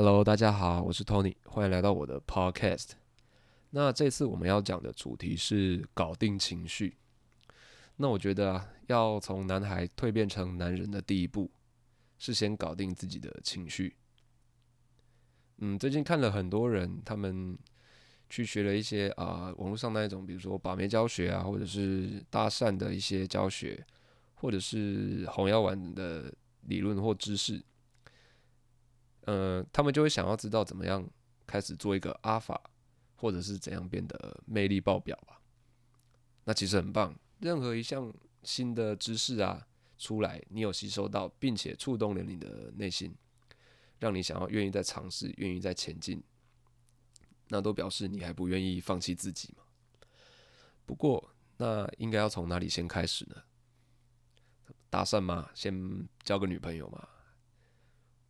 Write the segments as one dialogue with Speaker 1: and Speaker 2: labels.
Speaker 1: Hello，大家好，我是 Tony，欢迎来到我的 Podcast。那这次我们要讲的主题是搞定情绪。那我觉得啊，要从男孩蜕变成男人的第一步，是先搞定自己的情绪。嗯，最近看了很多人，他们去学了一些啊、网络上那一种，比如说把妹教学啊，或者是搭讪的一些教学，或者是红药丸的理论或知识。呃，他们就会想要知道怎么样开始做一个阿法，或者是怎样变得魅力爆表吧。那其实很棒，任何一项新的知识啊出来，你有吸收到，并且触动了你的内心，让你想要愿意再尝试，愿意再前进，那都表示你还不愿意放弃自己嘛。不过，那应该要从哪里先开始呢？搭讪吗？先交个女朋友吗？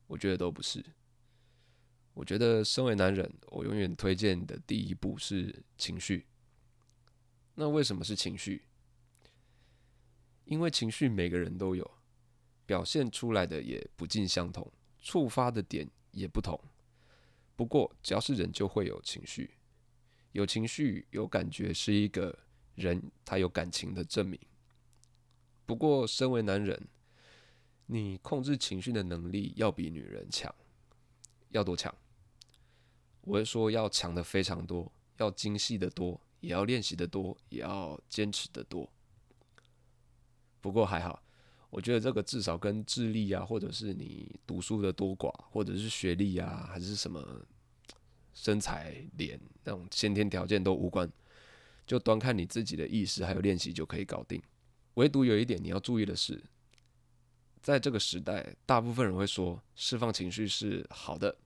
Speaker 1: 我觉得都不是。我觉得身为男人，我永远推荐的第一步是情绪。那为什么是情绪？因为情绪每个人都有，表现出来的也不尽相同，触发的点也不同。不过，只要是人就会有情绪，有情绪、有感觉是一个人他有感情的证明。不过，身为男人，你控制情绪的能力要比女人强，要多强？我会说要强的非常多，要精细的多，也要练习的多，也要坚持的多。不过还好，我觉得这个至少跟智力啊，或者是你读书的多寡，或者是学历啊，还是什么身材、脸那种先天条件都无关，就端看你自己的意识还有练习就可以搞定。唯独有一点你要注意的是。在这个时代，大部分人会说释放情绪是好的，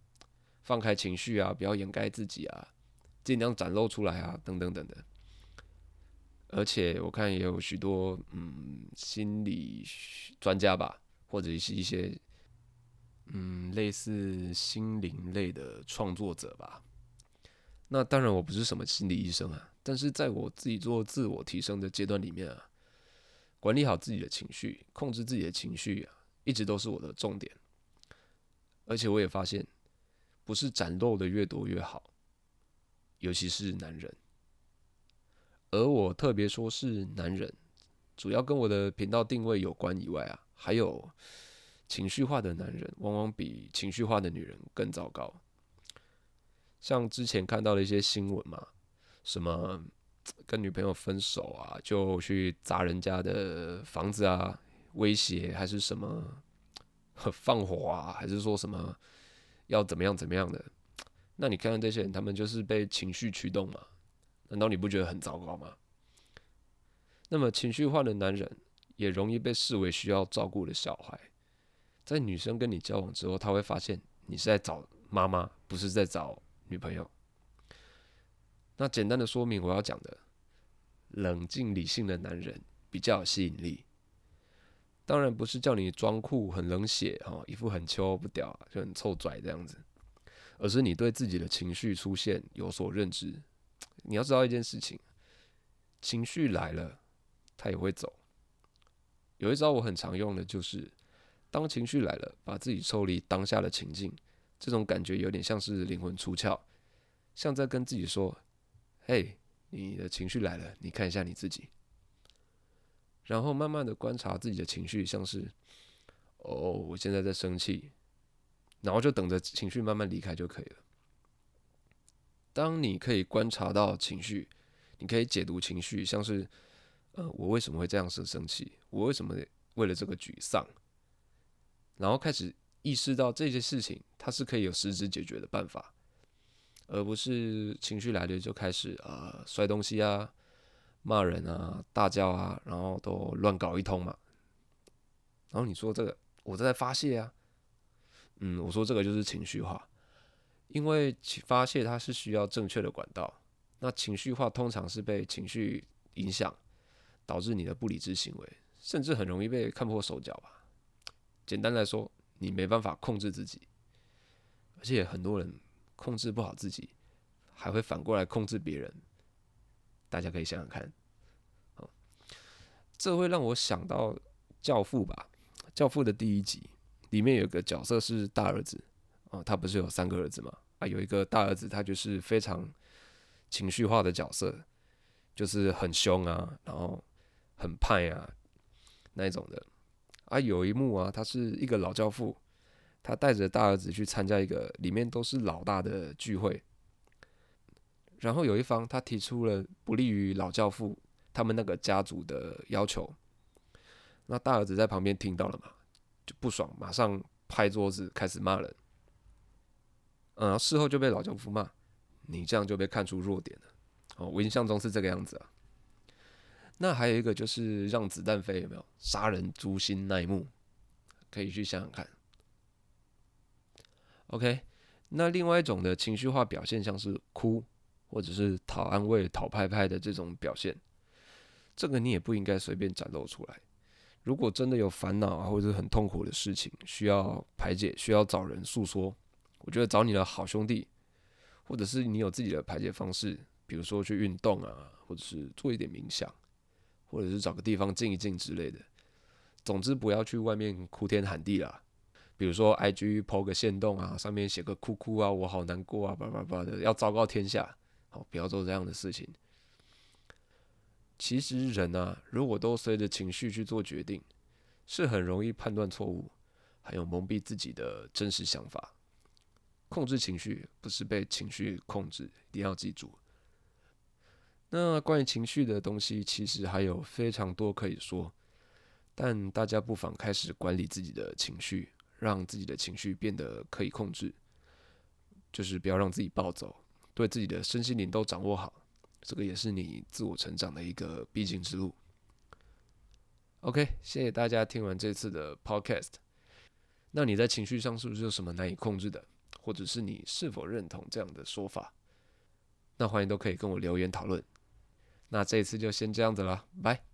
Speaker 1: 放开情绪啊，不要掩盖自己啊，尽量展露出来啊，等等等等。而且我看也有许多嗯心理专家吧，或者是一些嗯类似心灵类的创作者吧。那当然我不是什么心理医生啊，但是在我自己做自我提升的阶段里面啊。管理好自己的情绪，控制自己的情绪啊，一直都是我的重点。而且我也发现，不是展露的越多越好，尤其是男人。而我特别说是男人，主要跟我的频道定位有关以外啊，还有情绪化的男人往往比情绪化的女人更糟糕。像之前看到的一些新闻嘛，什么。跟女朋友分手啊，就去砸人家的房子啊，威胁还是什么 放火啊，还是说什么要怎么样怎么样的？那你看看这些人，他们就是被情绪驱动嘛？难道你不觉得很糟糕吗？那么情绪化的男人也容易被视为需要照顾的小孩，在女生跟你交往之后，他会发现你是在找妈妈，不是在找女朋友。那简单的说明我要讲的，冷静理性的男人比较有吸引力。当然不是叫你装酷很冷血哈，一副很秋不屌就很臭拽这样子，而是你对自己的情绪出现有所认知。你要知道一件事情，情绪来了，他也会走。有一招我很常用的就是，当情绪来了，把自己抽离当下的情境，这种感觉有点像是灵魂出窍，像在跟自己说。嘿你的情绪来了，你看一下你自己，然后慢慢的观察自己的情绪，像是，哦，我现在在生气，然后就等着情绪慢慢离开就可以了。当你可以观察到情绪，你可以解读情绪，像是，呃，我为什么会这样生生气？我为什么为了这个沮丧？然后开始意识到这些事情，它是可以有实质解决的办法。而不是情绪来了就开始啊、呃、摔东西啊、骂人啊、大叫啊，然后都乱搞一通嘛。然后你说这个我在发泄啊，嗯，我说这个就是情绪化，因为发泄它是需要正确的管道。那情绪化通常是被情绪影响，导致你的不理智行为，甚至很容易被看破手脚吧。简单来说，你没办法控制自己，而且很多人。控制不好自己，还会反过来控制别人。大家可以想想看，这会让我想到《教父》吧，《教父》的第一集里面有个角色是大儿子，哦，他不是有三个儿子吗？啊，有一个大儿子，他就是非常情绪化的角色，就是很凶啊，然后很派啊那一种的。啊，有一幕啊，他是一个老教父，他带着大儿子去参加一个里面都是老大的聚会，然后有一方他提出了不利于老教父他们那个家族的要求，那大儿子在旁边听到了嘛，就不爽，马上拍桌子开始骂人。嗯，事后就被老教父骂，你这样就被看出弱点了。哦，我印象中是这个样子啊。那还有一个就是让子弹飞，有没有杀人诛心那一幕？可以去想想看。OK，那另外一种的情绪化表现，像是哭或者是讨安慰、讨拍拍的这种表现，这个你也不应该随便展露出来。如果真的有烦恼啊，或者很痛苦的事情需要排解，需要找人诉说，我觉得找你的好兄弟，或者是你有自己的排解方式，比如说去运动啊，或者是做一点冥想，或者是找个地方静一静之类的。总之不要去外面哭天喊地啦。比如说，IG PO 个限动啊，上面写个哭哭啊，我好难过啊，叭叭叭的，要昭告天下。好，不要做这样的事情。其实人啊，如果都随着情绪去做决定，是很容易判断错误，还有蒙蔽自己的真实想法。控制情绪不是被情绪控制，一定要记住。那关于情绪的东西，其实还有非常多可以说，但大家不妨开始管理自己的情绪。让自己的情绪变得可以控制，就是不要让自己暴走，对自己的身心灵都掌握好，这个也是你自我成长的一个必经之路。OK，谢谢大家听完这次的 Podcast。那你在情绪上是不是有什么难以控制的，或者是你是否认同这样的说法？那欢迎都可以跟我留言讨论。那这一次就先这样子了，拜。